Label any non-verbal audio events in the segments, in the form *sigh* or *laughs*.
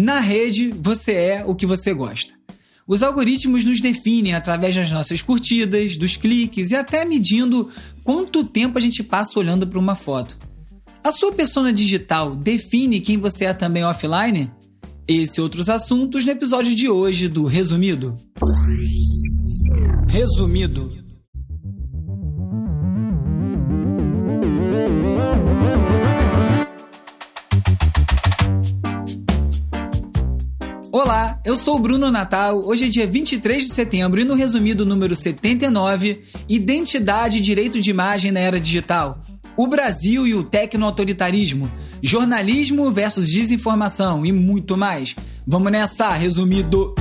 Na rede, você é o que você gosta. Os algoritmos nos definem através das nossas curtidas, dos cliques e até medindo quanto tempo a gente passa olhando para uma foto. A sua persona digital define quem você é também offline? Esse e outros assuntos no episódio de hoje do Resumido. Resumido. Olá, eu sou o Bruno Natal. Hoje é dia 23 de setembro e no resumido número 79, Identidade e Direito de Imagem na Era Digital. O Brasil e o tecno-autoritarismo, jornalismo versus desinformação e muito mais. Vamos nessa, resumido.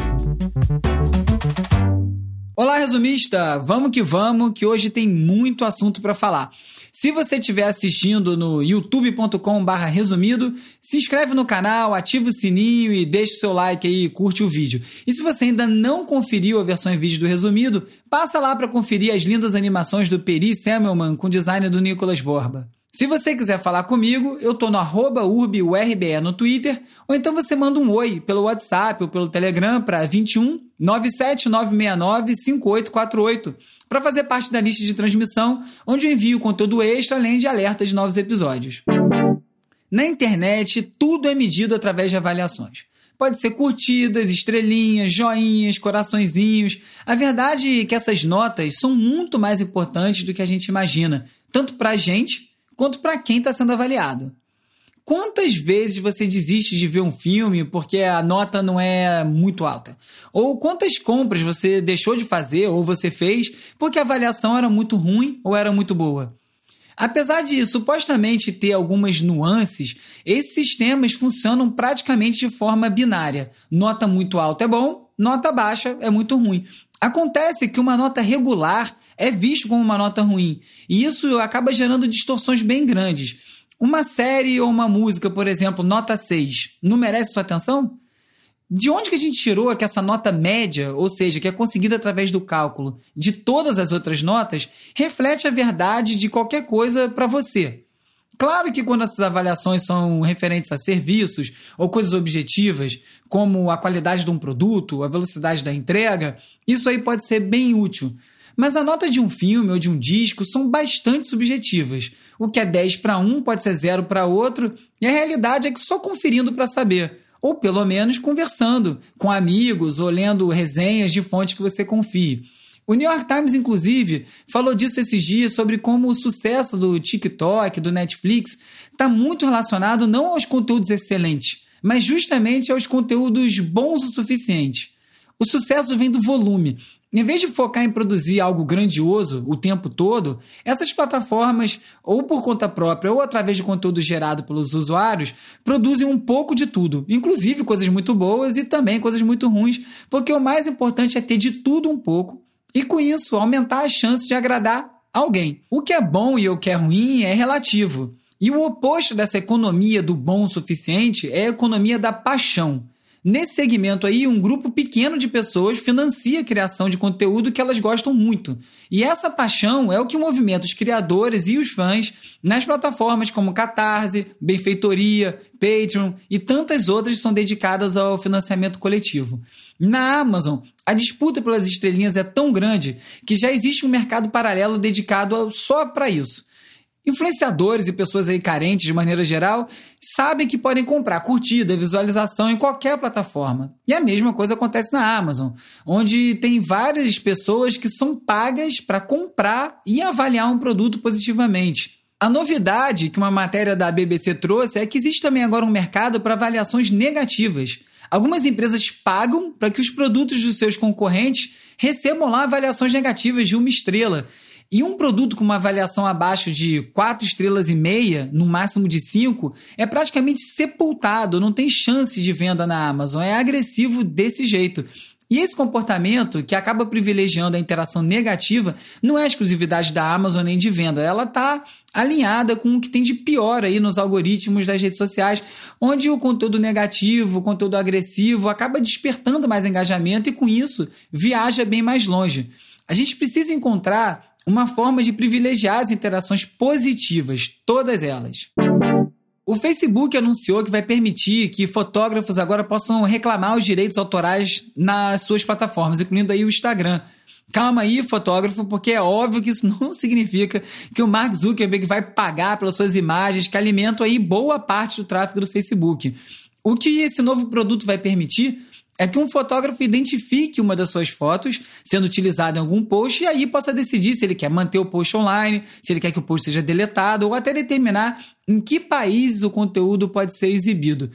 Olá, resumista! Vamos que vamos, que hoje tem muito assunto para falar. Se você estiver assistindo no youtube.com/resumido, se inscreve no canal, ativa o sininho e deixa o seu like aí, curte o vídeo. E se você ainda não conferiu a versão em vídeo do resumido, passa lá para conferir as lindas animações do Peri Semmelman com design do Nicolas Borba. Se você quiser falar comigo, eu tô no arroba no Twitter, ou então você manda um oi pelo WhatsApp ou pelo Telegram para 21 97969 5848 para fazer parte da lista de transmissão, onde eu envio conteúdo extra além de alertas de novos episódios. Na internet, tudo é medido através de avaliações. Pode ser curtidas, estrelinhas, joinhas, coraçõezinhos. A verdade é que essas notas são muito mais importantes do que a gente imagina, tanto para a gente quanto para quem está sendo avaliado. Quantas vezes você desiste de ver um filme porque a nota não é muito alta? Ou quantas compras você deixou de fazer ou você fez porque a avaliação era muito ruim ou era muito boa? Apesar de supostamente ter algumas nuances, esses sistemas funcionam praticamente de forma binária. Nota muito alta é bom, nota baixa é muito ruim. Acontece que uma nota regular é visto como uma nota ruim, e isso acaba gerando distorções bem grandes. Uma série ou uma música, por exemplo, nota 6, não merece sua atenção? De onde que a gente tirou que essa nota média, ou seja, que é conseguida através do cálculo de todas as outras notas, reflete a verdade de qualquer coisa para você? Claro que quando essas avaliações são referentes a serviços ou coisas objetivas, como a qualidade de um produto, a velocidade da entrega, isso aí pode ser bem útil. Mas a nota de um filme ou de um disco são bastante subjetivas. O que é 10 para um pode ser 0 para outro, e a realidade é que só conferindo para saber, ou pelo menos conversando com amigos ou lendo resenhas de fontes que você confie. O New York Times, inclusive, falou disso esses dias sobre como o sucesso do TikTok, do Netflix, está muito relacionado não aos conteúdos excelentes, mas justamente aos conteúdos bons o suficiente. O sucesso vem do volume. Em vez de focar em produzir algo grandioso o tempo todo, essas plataformas, ou por conta própria ou através de conteúdo gerado pelos usuários, produzem um pouco de tudo, inclusive coisas muito boas e também coisas muito ruins, porque o mais importante é ter de tudo um pouco e com isso aumentar as chances de agradar alguém. O que é bom e o que é ruim é relativo. E o oposto dessa economia do bom o suficiente é a economia da paixão. Nesse segmento aí, um grupo pequeno de pessoas financia a criação de conteúdo que elas gostam muito. E essa paixão é o que movimenta os criadores e os fãs nas plataformas como Catarse, Benfeitoria, Patreon e tantas outras que são dedicadas ao financiamento coletivo. Na Amazon, a disputa pelas estrelinhas é tão grande que já existe um mercado paralelo dedicado só para isso. Influenciadores e pessoas aí carentes de maneira geral sabem que podem comprar curtida, visualização em qualquer plataforma. E a mesma coisa acontece na Amazon, onde tem várias pessoas que são pagas para comprar e avaliar um produto positivamente. A novidade que uma matéria da BBC trouxe é que existe também agora um mercado para avaliações negativas. Algumas empresas pagam para que os produtos dos seus concorrentes recebam lá avaliações negativas de uma estrela. E um produto com uma avaliação abaixo de 4 estrelas e meia, no máximo de 5, é praticamente sepultado, não tem chance de venda na Amazon. É agressivo desse jeito. E esse comportamento, que acaba privilegiando a interação negativa, não é exclusividade da Amazon nem de venda. Ela está alinhada com o que tem de pior aí nos algoritmos das redes sociais, onde o conteúdo negativo, o conteúdo agressivo, acaba despertando mais engajamento e, com isso, viaja bem mais longe. A gente precisa encontrar uma forma de privilegiar as interações positivas, todas elas. O Facebook anunciou que vai permitir que fotógrafos agora possam reclamar os direitos autorais nas suas plataformas, incluindo aí o Instagram. Calma aí, fotógrafo, porque é óbvio que isso *laughs* não significa que o Mark Zuckerberg vai pagar pelas suas imagens que alimentam aí boa parte do tráfego do Facebook. O que esse novo produto vai permitir é que um fotógrafo identifique uma das suas fotos sendo utilizada em algum post e aí possa decidir se ele quer manter o post online, se ele quer que o post seja deletado ou até determinar em que países o conteúdo pode ser exibido.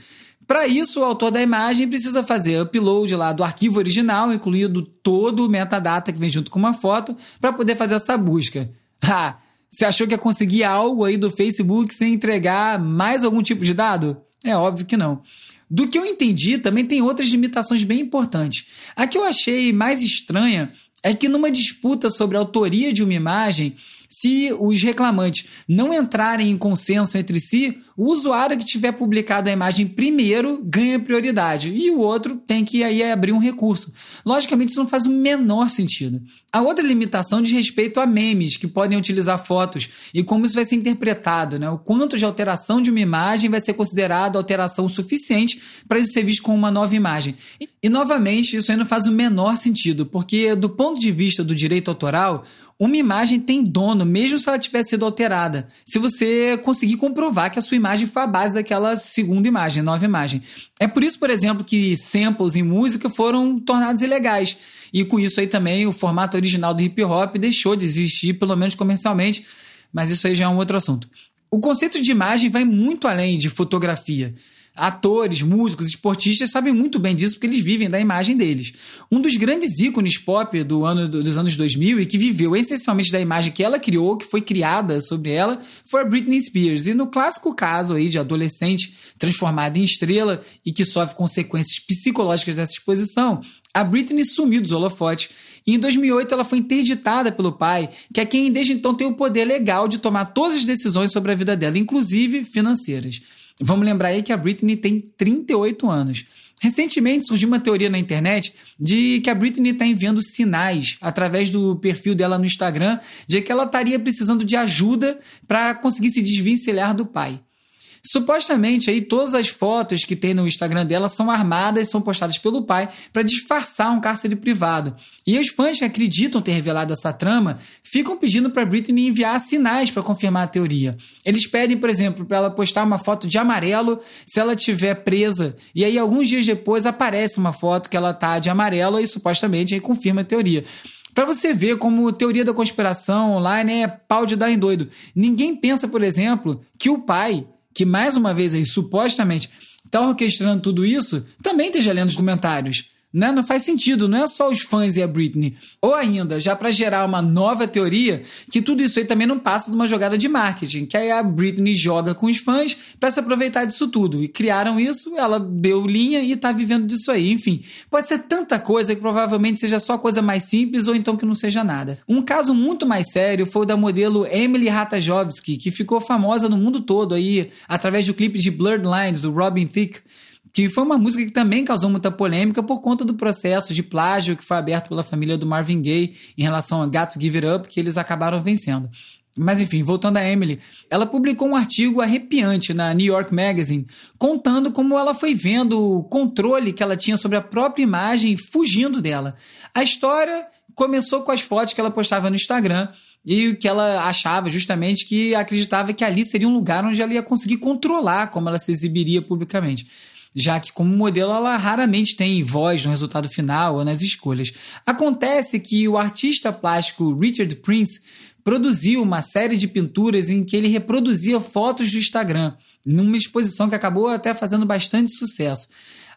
Para isso, o autor da imagem precisa fazer upload lá do arquivo original, incluindo todo o metadata que vem junto com uma foto, para poder fazer essa busca. *laughs* Ah, você achou que ia conseguir algo aí do Facebook sem entregar mais algum tipo de dado? É óbvio que não. Do que eu entendi, também tem outras limitações bem importantes. A que eu achei mais estranha é que numa disputa sobre a autoria de uma imagem, se os reclamantes não entrarem em consenso entre si, o usuário que tiver publicado a imagem primeiro ganha prioridade e o outro tem que aí abrir um recurso. Logicamente, isso não faz o menor sentido. A outra limitação diz respeito a memes que podem utilizar fotos e como isso vai ser interpretado, né? O quanto de alteração de uma imagem vai ser considerado alteração suficiente para isso ser visto como uma nova imagem. E, e novamente, isso aí não faz o menor sentido, porque do ponto de vista do direito autoral, uma imagem tem dono, mesmo se ela tiver sido alterada. Se você conseguir comprovar que a sua imagem foi a base daquela segunda imagem, nova imagem. É por isso, por exemplo, que samples em música foram tornados ilegais. E com isso aí também o formato original do hip hop deixou de existir, pelo menos comercialmente, mas isso aí já é um outro assunto. O conceito de imagem vai muito além de fotografia. Atores, músicos, esportistas sabem muito bem disso porque eles vivem da imagem deles. Um dos grandes ícones pop do ano, dos anos 2000 e que viveu essencialmente da imagem que ela criou, que foi criada sobre ela, foi a Britney Spears. E no clássico caso aí de adolescente transformada em estrela e que sofre consequências psicológicas dessa exposição, a Britney sumiu dos holofotes e em 2008 ela foi interditada pelo pai, que é quem desde então tem o poder legal de tomar todas as decisões sobre a vida dela, inclusive financeiras. Vamos lembrar aí que a Britney tem 38 anos. Recentemente surgiu uma teoria na internet de que a Britney está enviando sinais através do perfil dela no Instagram de que ela estaria precisando de ajuda para conseguir se desvencilhar do pai. Supostamente aí todas as fotos que tem no Instagram dela são armadas, são postadas pelo pai para disfarçar um cárcere privado. E os fãs que acreditam ter revelado essa trama ficam pedindo para Britney enviar sinais para confirmar a teoria. Eles pedem, por exemplo, para ela postar uma foto de amarelo se ela estiver presa. E aí alguns dias depois aparece uma foto que ela tá de amarelo e supostamente aí confirma a teoria. Para você ver como teoria da conspiração online é pau de dar em doido. Ninguém pensa, por exemplo, que o pai que mais uma vez aí supostamente está orquestrando tudo isso, também esteja lendo os comentários. Né? Não faz sentido, não é só os fãs e a Britney. Ou ainda, já para gerar uma nova teoria, que tudo isso aí também não passa de uma jogada de marketing, que aí a Britney joga com os fãs para se aproveitar disso tudo. E criaram isso, ela deu linha e tá vivendo disso aí. Enfim, pode ser tanta coisa que provavelmente seja só coisa mais simples ou então que não seja nada. Um caso muito mais sério foi o da modelo Emily Ratajkowski, que ficou famosa no mundo todo aí através do clipe de Blurred Lines do Robin Thicke que foi uma música que também causou muita polêmica por conta do processo de plágio que foi aberto pela família do Marvin Gaye em relação a Got to Give It Up, que eles acabaram vencendo. Mas enfim, voltando a Emily, ela publicou um artigo arrepiante na New York Magazine, contando como ela foi vendo o controle que ela tinha sobre a própria imagem fugindo dela. A história começou com as fotos que ela postava no Instagram e que ela achava justamente que acreditava que ali seria um lugar onde ela ia conseguir controlar como ela se exibiria publicamente já que, como modelo, ela raramente tem voz no resultado final ou nas escolhas. Acontece que o artista plástico Richard Prince produziu uma série de pinturas em que ele reproduzia fotos do Instagram, numa exposição que acabou até fazendo bastante sucesso.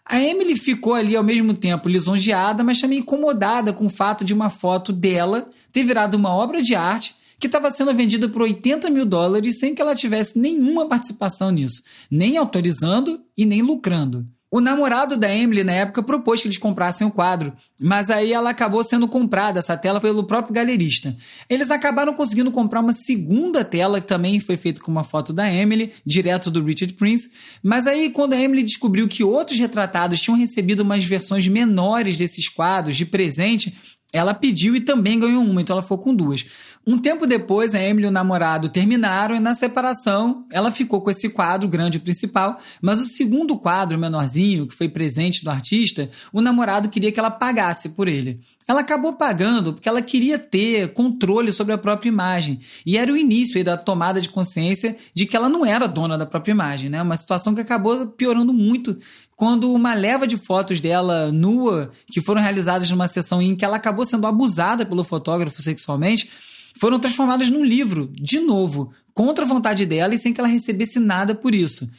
A Emily ficou ali ao mesmo tempo lisonjeada, mas também incomodada com o fato de uma foto dela ter virado uma obra de arte que estava sendo vendida por 80 mil dólares sem que ela tivesse nenhuma participação nisso, nem autorizando e nem lucrando. O namorado da Emily na época propôs que eles comprassem o quadro, mas aí ela acabou sendo comprada, essa tela, pelo próprio galerista. Eles acabaram conseguindo comprar uma segunda tela, que também foi feita com uma foto da Emily, direto do Richard Prince, mas aí quando a Emily descobriu que outros retratados tinham recebido umas versões menores desses quadros de presente, ela pediu e também ganhou uma, então ela ficou com duas. Um tempo depois, a Emily e o namorado terminaram e na separação ela ficou com esse quadro grande principal, mas o segundo quadro menorzinho, que foi presente do artista, o namorado queria que ela pagasse por ele. Ela acabou pagando porque ela queria ter controle sobre a própria imagem. E era o início da tomada de consciência de que ela não era dona da própria imagem, né? Uma situação que acabou piorando muito quando uma leva de fotos dela nua, que foram realizadas numa sessão em que ela acabou sendo abusada pelo fotógrafo sexualmente, foram transformadas num livro, de novo, contra a vontade dela e sem que ela recebesse nada por isso.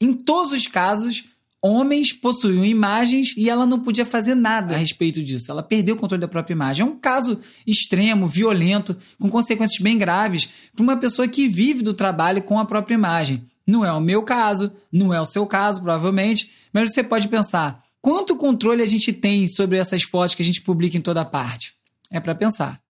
Em todos os casos, homens possuíam imagens e ela não podia fazer nada a respeito disso. Ela perdeu o controle da própria imagem. É um caso extremo, violento, com consequências bem graves para uma pessoa que vive do trabalho com a própria imagem. Não é o meu caso, não é o seu caso, provavelmente, mas você pode pensar: quanto controle a gente tem sobre essas fotos que a gente publica em toda parte? É para pensar.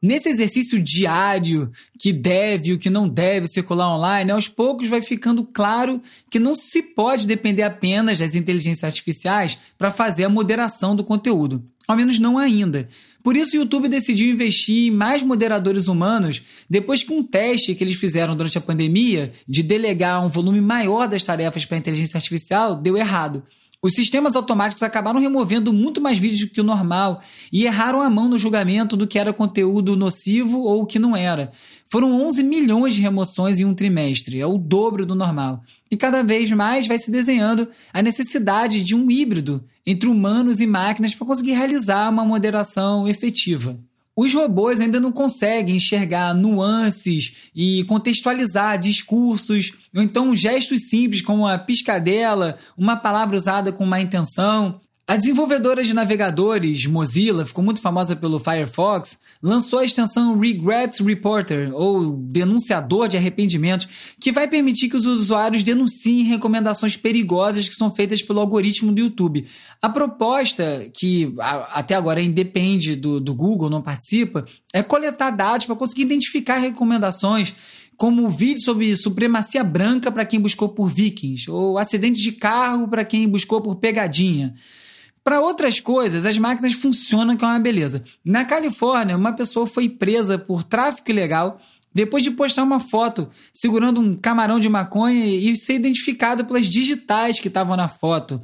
Nesse exercício diário que deve e o que não deve circular online, aos poucos vai ficando claro que não se pode depender apenas das inteligências artificiais para fazer a moderação do conteúdo. Ao menos não ainda. Por isso, o YouTube decidiu investir em mais moderadores humanos depois que um teste que eles fizeram durante a pandemia de delegar um volume maior das tarefas para a inteligência artificial deu errado. Os sistemas automáticos acabaram removendo muito mais vídeos do que o normal e erraram a mão no julgamento do que era conteúdo nocivo ou o que não era. Foram 11 milhões de remoções em um trimestre, é o dobro do normal. E cada vez mais vai se desenhando a necessidade de um híbrido entre humanos e máquinas para conseguir realizar uma moderação efetiva os robôs ainda não conseguem enxergar nuances e contextualizar discursos, ou então gestos simples como a piscadela, uma palavra usada com má intenção. A desenvolvedora de navegadores, Mozilla, ficou muito famosa pelo Firefox, lançou a extensão Regrets Reporter, ou denunciador de arrependimentos, que vai permitir que os usuários denunciem recomendações perigosas que são feitas pelo algoritmo do YouTube. A proposta, que até agora independe do, do Google, não participa, é coletar dados para conseguir identificar recomendações como vídeo sobre supremacia branca para quem buscou por vikings, ou acidente de carro para quem buscou por pegadinha. Para outras coisas, as máquinas funcionam com uma beleza. Na Califórnia, uma pessoa foi presa por tráfico ilegal depois de postar uma foto segurando um camarão de maconha e ser identificado pelas digitais que estavam na foto.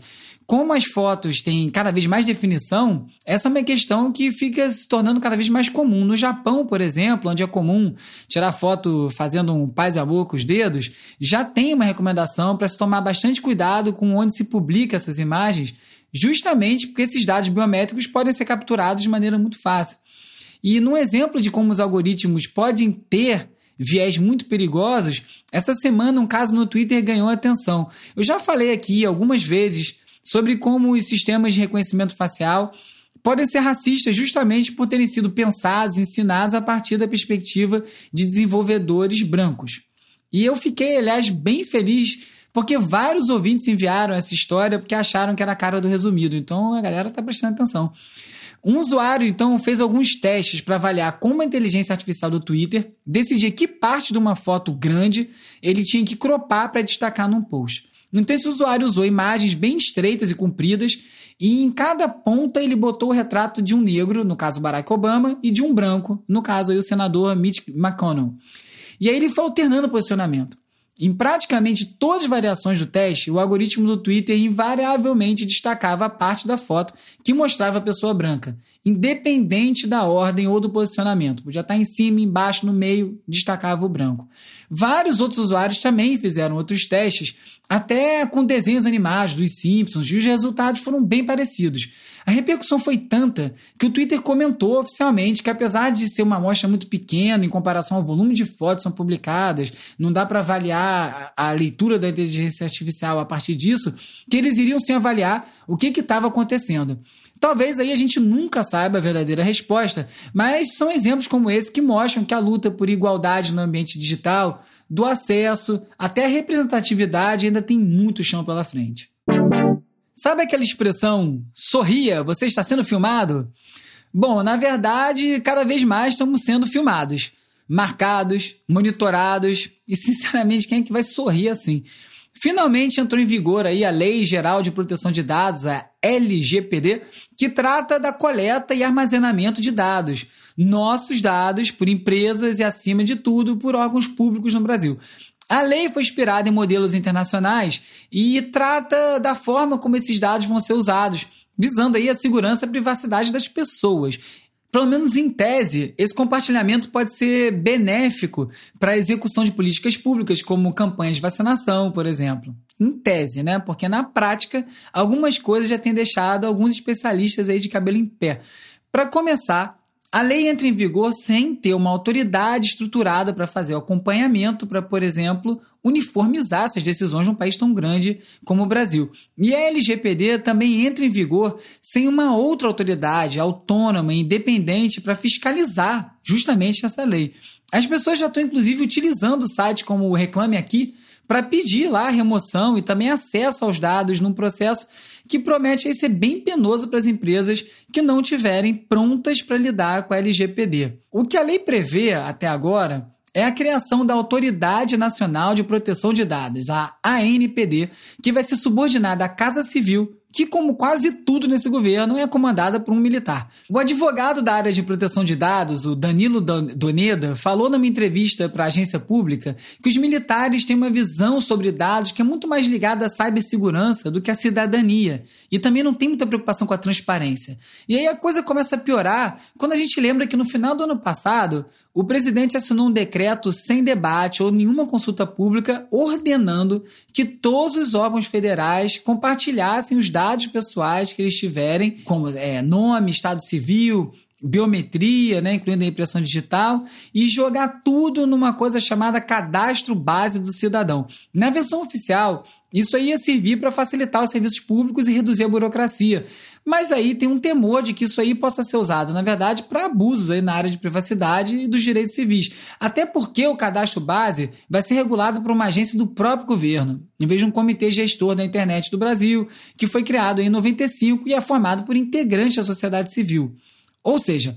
Como as fotos têm cada vez mais definição, essa é uma questão que fica se tornando cada vez mais comum. No Japão, por exemplo, onde é comum tirar foto fazendo um paz e amor com os dedos, já tem uma recomendação para se tomar bastante cuidado com onde se publica essas imagens justamente porque esses dados biométricos podem ser capturados de maneira muito fácil. E num exemplo de como os algoritmos podem ter viés muito perigosos, essa semana um caso no Twitter ganhou atenção. Eu já falei aqui algumas vezes sobre como os sistemas de reconhecimento facial podem ser racistas justamente por terem sido pensados, ensinados a partir da perspectiva de desenvolvedores brancos. E eu fiquei, aliás, bem feliz porque vários ouvintes enviaram essa história porque acharam que era a cara do resumido. Então a galera está prestando atenção. Um usuário, então, fez alguns testes para avaliar como a inteligência artificial do Twitter decidia que parte de uma foto grande ele tinha que cropar para destacar num post. Então, esse usuário usou imagens bem estreitas e compridas, e em cada ponta ele botou o retrato de um negro, no caso Barack Obama, e de um branco, no caso aí, o senador Mitch McConnell. E aí ele foi alternando o posicionamento. Em praticamente todas as variações do teste, o algoritmo do Twitter invariavelmente destacava a parte da foto que mostrava a pessoa branca, independente da ordem ou do posicionamento. Podia estar em cima, embaixo, no meio, destacava o branco. Vários outros usuários também fizeram outros testes, até com desenhos animados dos Simpsons, e os resultados foram bem parecidos. A repercussão foi tanta que o Twitter comentou oficialmente que, apesar de ser uma amostra muito pequena em comparação ao volume de fotos que são publicadas, não dá para avaliar a leitura da inteligência artificial a partir disso, que eles iriam sim avaliar o que estava acontecendo. Talvez aí a gente nunca saiba a verdadeira resposta, mas são exemplos como esse que mostram que a luta por igualdade no ambiente digital, do acesso até a representatividade, ainda tem muito chão pela frente. Sabe aquela expressão sorria, você está sendo filmado? Bom, na verdade, cada vez mais estamos sendo filmados, marcados, monitorados e, sinceramente, quem é que vai sorrir assim? Finalmente entrou em vigor aí a Lei Geral de Proteção de Dados, a LGPD, que trata da coleta e armazenamento de dados. nossos dados por empresas e, acima de tudo, por órgãos públicos no Brasil. A lei foi inspirada em modelos internacionais e trata da forma como esses dados vão ser usados, visando aí a segurança e a privacidade das pessoas. Pelo menos em tese, esse compartilhamento pode ser benéfico para a execução de políticas públicas, como campanhas de vacinação, por exemplo. Em tese, né? Porque na prática, algumas coisas já têm deixado alguns especialistas aí de cabelo em pé. Para começar, a lei entra em vigor sem ter uma autoridade estruturada para fazer o acompanhamento, para, por exemplo, uniformizar essas decisões num país tão grande como o Brasil. E a LGPD também entra em vigor sem uma outra autoridade autônoma independente para fiscalizar justamente essa lei. As pessoas já estão, inclusive, utilizando sites como o Reclame Aqui para pedir lá remoção e também acesso aos dados num processo que promete ser bem penoso para as empresas que não tiverem prontas para lidar com a LGPD. O que a lei prevê até agora é a criação da Autoridade Nacional de Proteção de Dados, a ANPD, que vai ser subordinada à Casa Civil que, como quase tudo nesse governo, é comandada por um militar. O advogado da área de proteção de dados, o Danilo Doneda, falou numa entrevista para a agência pública que os militares têm uma visão sobre dados que é muito mais ligada à cibersegurança do que à cidadania e também não tem muita preocupação com a transparência. E aí a coisa começa a piorar quando a gente lembra que no final do ano passado o presidente assinou um decreto sem debate ou nenhuma consulta pública ordenando que todos os órgãos federais compartilhassem os dados pessoais que eles tiverem, como é, nome, estado civil, biometria, né, incluindo a impressão digital, e jogar tudo numa coisa chamada cadastro base do cidadão. Na versão oficial, isso aí ia servir para facilitar os serviços públicos e reduzir a burocracia. Mas aí tem um temor de que isso aí possa ser usado, na verdade, para abusos aí na área de privacidade e dos direitos civis. Até porque o cadastro base vai ser regulado por uma agência do próprio governo, em vez de um comitê gestor da internet do Brasil, que foi criado em 95 e é formado por integrantes da sociedade civil. Ou seja,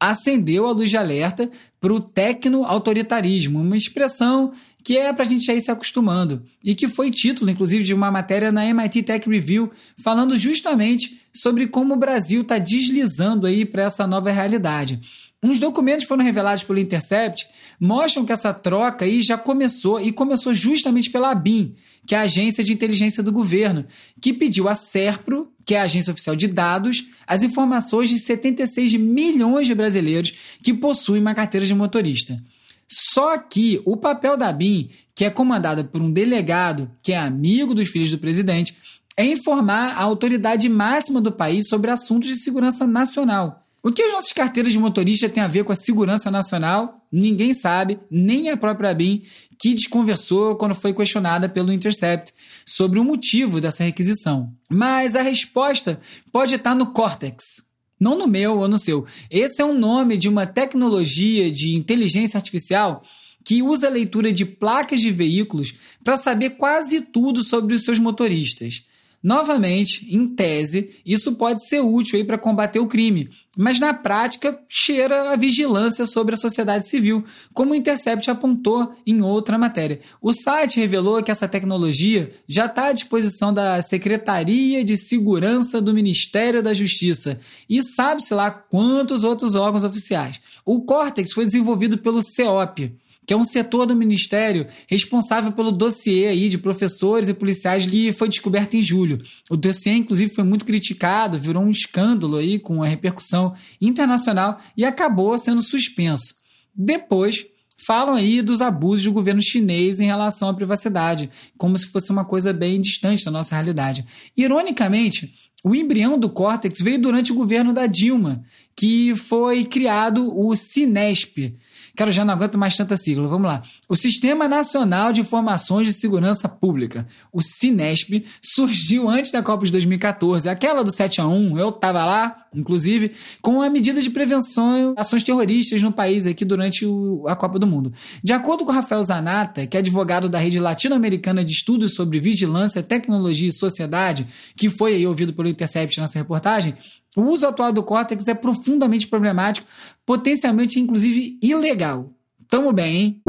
acendeu a luz de alerta para o tecno-autoritarismo, uma expressão que é para a gente ir se acostumando e que foi título, inclusive, de uma matéria na MIT Tech Review, falando justamente sobre como o Brasil está deslizando aí para essa nova realidade. Uns documentos foram revelados pelo Intercept mostram que essa troca aí já começou e começou justamente pela ABIN, que é a agência de inteligência do governo, que pediu à SERPRO, que é a agência oficial de dados, as informações de 76 milhões de brasileiros que possuem uma carteira de motorista. Só que o papel da BIM, que é comandada por um delegado que é amigo dos filhos do presidente, é informar a autoridade máxima do país sobre assuntos de segurança nacional. O que as nossas carteiras de motorista têm a ver com a segurança nacional? Ninguém sabe, nem a própria BIM, que desconversou quando foi questionada pelo Intercept sobre o motivo dessa requisição. Mas a resposta pode estar no Cortex, não no meu ou no seu. Esse é um nome de uma tecnologia de inteligência artificial que usa a leitura de placas de veículos para saber quase tudo sobre os seus motoristas. Novamente, em tese, isso pode ser útil para combater o crime, mas na prática cheira a vigilância sobre a sociedade civil, como o Intercept apontou em outra matéria. O site revelou que essa tecnologia já está à disposição da Secretaria de Segurança do Ministério da Justiça e sabe-se lá quantos outros órgãos oficiais. O Cortex foi desenvolvido pelo CEOP que é um setor do ministério responsável pelo dossiê aí de professores e policiais que foi descoberto em julho. O dossiê, inclusive, foi muito criticado, virou um escândalo aí com a repercussão internacional e acabou sendo suspenso. Depois, falam aí dos abusos do governo chinês em relação à privacidade, como se fosse uma coisa bem distante da nossa realidade. Ironicamente, o embrião do córtex veio durante o governo da Dilma, que foi criado o Cinesp, Cara, já não aguento mais tanta sigla. Vamos lá. O Sistema Nacional de Informações de Segurança Pública, o Cinesp, surgiu antes da Copa de 2014. Aquela do 7 a 1 eu estava lá, inclusive, com a medida de prevenção ações terroristas no país aqui durante o, a Copa do Mundo. De acordo com Rafael Zanata, que é advogado da Rede Latino-Americana de Estudos sobre Vigilância, Tecnologia e Sociedade, que foi aí ouvido pelo Intercept nessa reportagem, o uso atual do córtex é profundamente problemático, potencialmente inclusive ilegal. Tamo bem, hein?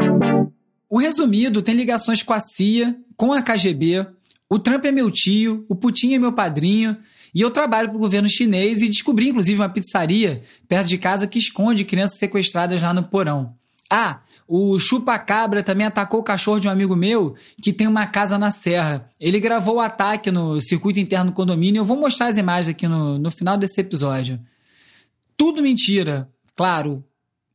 O resumido tem ligações com a CIA, com a KGB, O Trump é meu tio, o Putin é meu padrinho, e eu trabalho para o governo chinês e descobri, inclusive, uma pizzaria perto de casa que esconde crianças sequestradas lá no porão. Ah, o chupa-cabra também atacou o cachorro de um amigo meu que tem uma casa na serra. Ele gravou o ataque no circuito interno do condomínio. Eu vou mostrar as imagens aqui no, no final desse episódio. Tudo mentira, claro.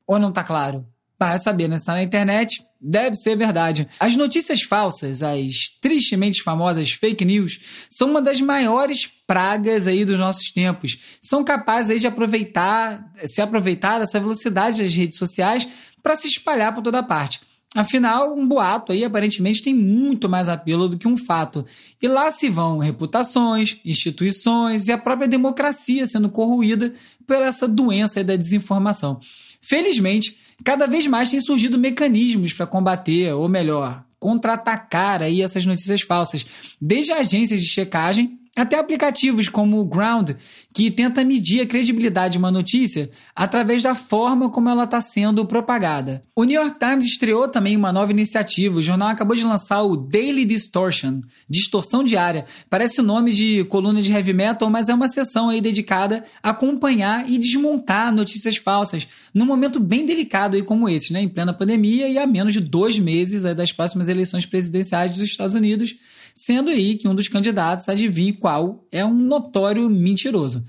Ou não tá claro? Vai saber, né? Se tá na internet, deve ser verdade. As notícias falsas, as tristemente famosas fake news, são uma das maiores pragas aí dos nossos tempos. São capazes aí de aproveitar, se aproveitar dessa velocidade das redes sociais para se espalhar por toda parte. Afinal, um boato aí aparentemente tem muito mais apelo do que um fato. E lá se vão reputações, instituições e a própria democracia sendo corroída por essa doença da desinformação. Felizmente, cada vez mais tem surgido mecanismos para combater, ou melhor, contra-atacar aí essas notícias falsas, desde agências de checagem até aplicativos como o Ground, que tenta medir a credibilidade de uma notícia através da forma como ela está sendo propagada. O New York Times estreou também uma nova iniciativa. O jornal acabou de lançar o Daily Distortion, distorção diária. Parece o nome de coluna de heavy metal, mas é uma sessão aí dedicada a acompanhar e desmontar notícias falsas num momento bem delicado aí como esse, né? Em plena pandemia e a menos de dois meses das próximas eleições presidenciais dos Estados Unidos sendo aí que um dos candidatos, adivinhe qual, é um notório mentiroso.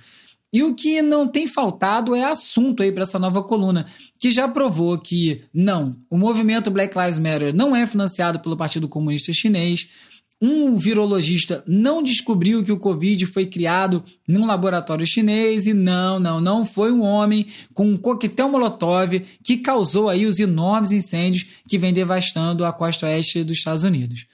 E o que não tem faltado é assunto aí para essa nova coluna, que já provou que não, o movimento Black Lives Matter não é financiado pelo Partido Comunista Chinês. Um virologista não descobriu que o Covid foi criado num laboratório chinês e não, não, não foi um homem com um coquetel molotov que causou aí os enormes incêndios que vem devastando a costa oeste dos Estados Unidos.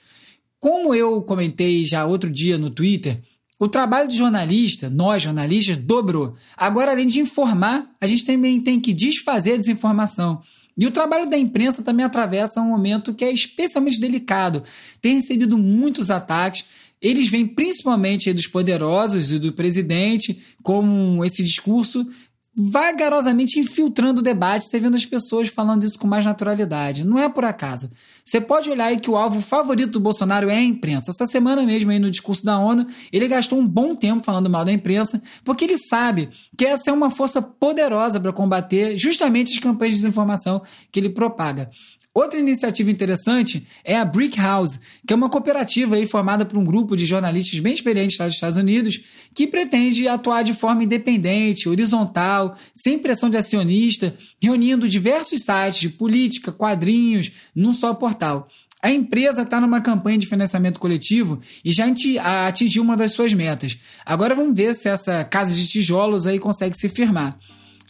Como eu comentei já outro dia no Twitter, o trabalho de jornalista, nós jornalistas, dobrou. Agora, além de informar, a gente também tem que desfazer a desinformação. E o trabalho da imprensa também atravessa um momento que é especialmente delicado. Tem recebido muitos ataques. Eles vêm principalmente dos poderosos e do presidente, com esse discurso vagarosamente infiltrando o debate, você vendo as pessoas falando isso com mais naturalidade. Não é por acaso. Você pode olhar aí que o alvo favorito do Bolsonaro é a imprensa. Essa semana mesmo, aí no discurso da ONU, ele gastou um bom tempo falando mal da imprensa, porque ele sabe que essa é uma força poderosa para combater justamente as campanhas de desinformação que ele propaga. Outra iniciativa interessante é a Brick House, que é uma cooperativa aí formada por um grupo de jornalistas bem experientes lá dos Estados Unidos, que pretende atuar de forma independente, horizontal, sem pressão de acionista, reunindo diversos sites de política, quadrinhos, num só portal. A empresa está numa campanha de financiamento coletivo e já atingiu uma das suas metas. Agora vamos ver se essa casa de tijolos aí consegue se firmar.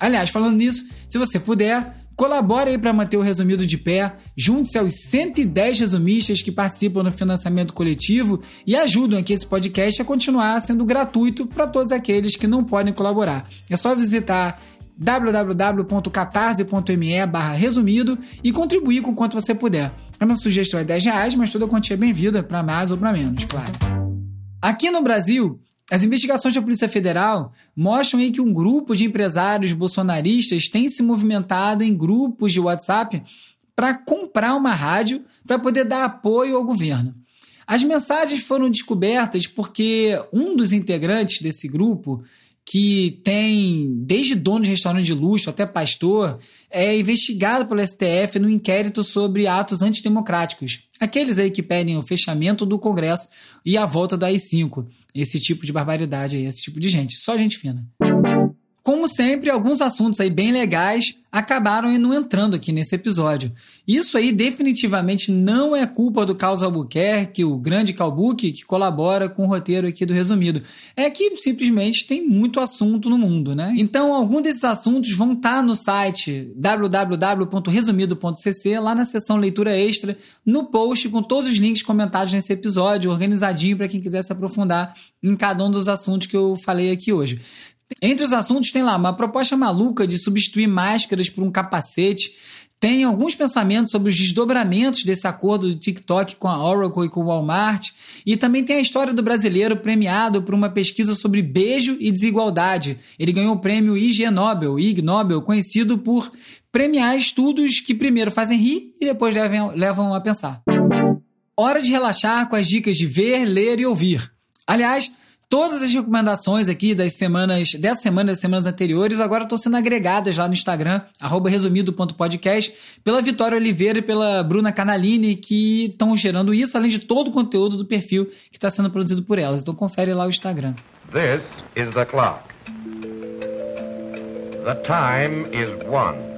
Aliás, falando nisso, se você puder, Colabore aí para manter o resumido de pé, junte-se aos 110 resumistas que participam no financiamento coletivo e ajudam aqui esse podcast a continuar sendo gratuito para todos aqueles que não podem colaborar. É só visitar www.catarse.me barra resumido e contribuir com quanto você puder. A minha sugestão é 10 reais, mas toda quantia é bem-vinda, para mais ou para menos, claro. Aqui no Brasil, as investigações da Polícia Federal mostram que um grupo de empresários bolsonaristas tem se movimentado em grupos de WhatsApp para comprar uma rádio para poder dar apoio ao governo. As mensagens foram descobertas porque um dos integrantes desse grupo que tem desde dono de restaurante de luxo até pastor, é investigado pelo STF no inquérito sobre atos antidemocráticos. Aqueles aí que pedem o fechamento do Congresso e a volta do AI-5. Esse tipo de barbaridade aí, esse tipo de gente. Só gente fina. Como sempre, alguns assuntos aí bem legais acabaram não entrando aqui nesse episódio. Isso aí definitivamente não é culpa do Carlos Albuquerque, o grande Calbuque, que colabora com o roteiro aqui do Resumido. É que simplesmente tem muito assunto no mundo, né? Então, alguns desses assuntos vão estar tá no site www.resumido.cc, lá na seção leitura extra, no post com todos os links comentados nesse episódio, organizadinho para quem quiser se aprofundar em cada um dos assuntos que eu falei aqui hoje. Entre os assuntos tem lá uma proposta maluca de substituir máscaras por um capacete. Tem alguns pensamentos sobre os desdobramentos desse acordo do TikTok com a Oracle e com o Walmart. E também tem a história do brasileiro premiado por uma pesquisa sobre beijo e desigualdade. Ele ganhou o prêmio IG Nobel, Ig Nobel, conhecido por premiar estudos que primeiro fazem rir e depois levam, levam a pensar. Hora de relaxar com as dicas de ver, ler e ouvir. Aliás, todas as recomendações aqui das semanas, dessa semana das semanas anteriores, agora estão sendo agregadas lá no Instagram, resumido.podcast, pela Vitória Oliveira e pela Bruna Canalini, que estão gerando isso, além de todo o conteúdo do perfil que está sendo produzido por elas. Então confere lá o Instagram. This is the clock. The time is one.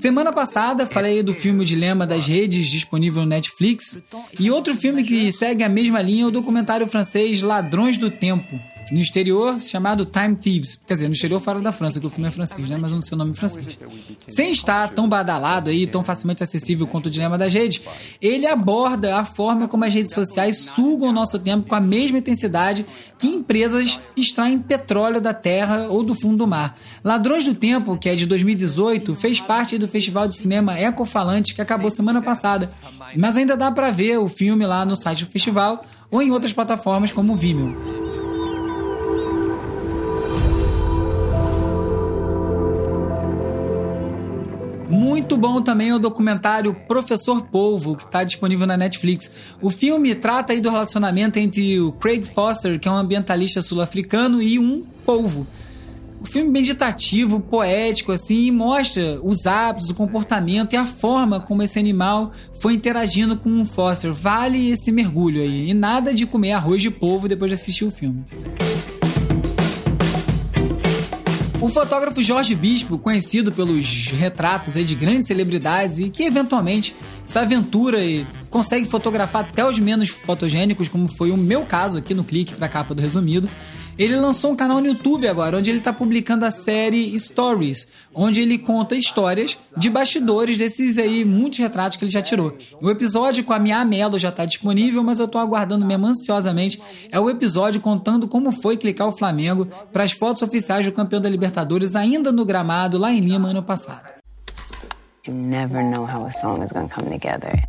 Semana passada falei do filme Dilema das Redes, disponível no Netflix, e outro filme que segue a mesma linha é o documentário francês Ladrões do Tempo, no exterior chamado Time Thieves. Quer dizer, no exterior fora da França, que o filme é francês, né? Mas não sei o nome francês. Sem estar tão badalado aí, tão facilmente acessível quanto o Dilema das Redes, ele aborda a forma como as redes sociais sugam o nosso tempo com a mesma intensidade que empresas extraem petróleo da terra ou do fundo do mar. Ladrões do Tempo, que é de 2018, fez parte do Festival de Cinema Ecofalante que acabou semana passada. Mas ainda dá para ver o filme lá no site do festival ou em outras plataformas como o Vimeo. Muito bom também o documentário Professor Polvo, que está disponível na Netflix. O filme trata aí do relacionamento entre o Craig Foster, que é um ambientalista sul-africano, e um polvo. O filme meditativo, poético, assim, mostra os hábitos, o comportamento e a forma como esse animal foi interagindo com o Foster. Vale esse mergulho aí. E nada de comer arroz de polvo depois de assistir o filme. Fotógrafo Jorge Bispo, conhecido pelos retratos de grandes celebridades e que eventualmente se aventura e consegue fotografar até os menos fotogênicos, como foi o meu caso aqui no clique para a capa do resumido, ele lançou um canal no YouTube agora, onde ele está publicando a série Stories, onde ele conta histórias de bastidores desses aí muitos retratos que ele já tirou. O episódio com a Mia Mello já está disponível, mas eu estou aguardando mesmo ansiosamente. É o episódio contando como foi clicar o Flamengo para as fotos oficiais do campeão da Libertadores ainda no gramado lá em Lima ano passado. You never know how a song is come together.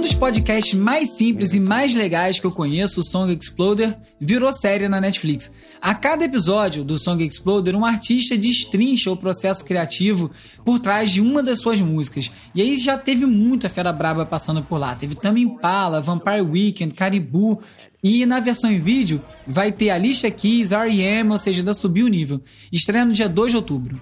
Um dos podcasts mais simples e mais legais que eu conheço, o Song Exploder, virou série na Netflix. A cada episódio do Song Exploder, um artista destrincha o processo criativo por trás de uma das suas músicas. E aí já teve muita fera braba passando por lá. Teve Tame Impala, Vampire Weekend, Caribou, e na versão em vídeo vai ter Alicia Keys, R.E.M., ou seja, da subiu o nível. Estreia no dia 2 de outubro.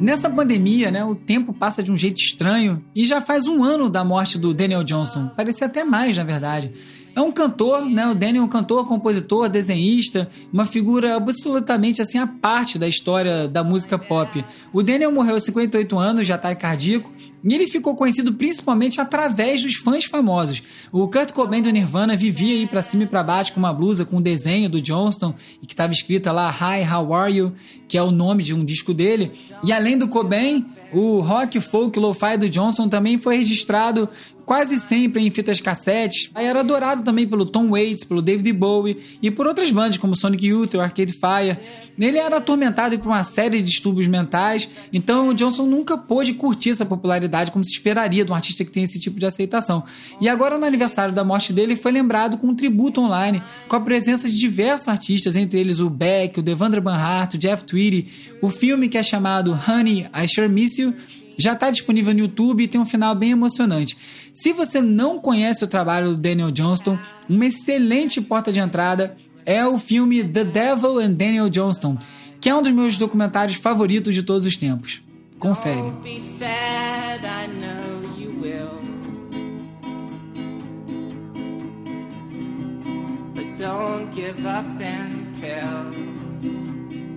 Nessa pandemia, né, o tempo passa de um jeito estranho e já faz um ano da morte do Daniel Johnston. Parecia até mais, na verdade. É um cantor, né? O Daniel é um cantor, compositor, desenhista, uma figura absolutamente assim à parte da história da música pop. O Daniel morreu aos 58 anos, já está cardíaco, e ele ficou conhecido principalmente através dos fãs famosos. O Kurt Cobain do Nirvana vivia aí para cima e para baixo com uma blusa com um desenho do Johnston e que estava escrita lá Hi, how are you? que é o nome de um disco dele. E além do Cobain, o rock folk lo-fi do Johnson também foi registrado quase sempre em fitas cassetes. Aí era adorado também pelo Tom Waits, pelo David Bowie e por outras bandas como Sonic Youth ou Arcade Fire. Ele era atormentado por uma série de distúrbios mentais, então o nunca pôde curtir essa popularidade como se esperaria de um artista que tem esse tipo de aceitação. E agora no aniversário da morte dele foi lembrado com um tributo online, com a presença de diversos artistas, entre eles o Beck, o Devandra Banhart, o Jeff Tweedy. O filme que é chamado Honey, I Sure Miss You já está disponível no YouTube e tem um final bem emocionante. Se você não conhece o trabalho do Daniel Johnston, uma excelente porta de entrada é o filme The Devil and Daniel Johnston, que é um dos meus documentários favoritos de todos os tempos. Confere. Don't give up until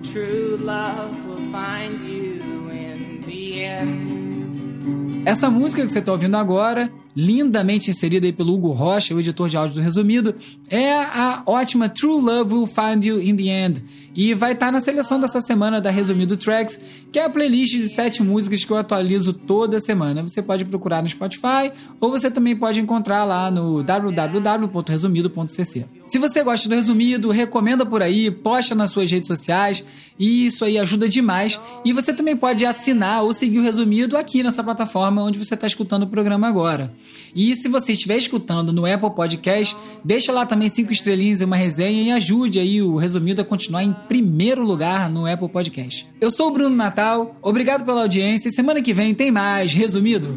true love will find you in the end. Essa música que você está ouvindo agora, lindamente inserida aí pelo Hugo Rocha, o editor de áudio do Resumido, é a ótima True Love Will Find You in the End. E vai estar tá na seleção dessa semana da Resumido Tracks, que é a playlist de sete músicas que eu atualizo toda semana. Você pode procurar no Spotify ou você também pode encontrar lá no www.resumido.cc. Se você gosta do resumido, recomenda por aí, posta nas suas redes sociais e isso aí ajuda demais. E você também pode assinar ou seguir o resumido aqui nessa plataforma onde você está escutando o programa agora. E se você estiver escutando no Apple Podcast, deixa lá também cinco estrelinhas e uma resenha e ajude aí o resumido a continuar em primeiro lugar no Apple Podcast. Eu sou o Bruno Natal, obrigado pela audiência e semana que vem tem mais resumido.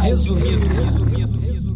Resumido. resumido.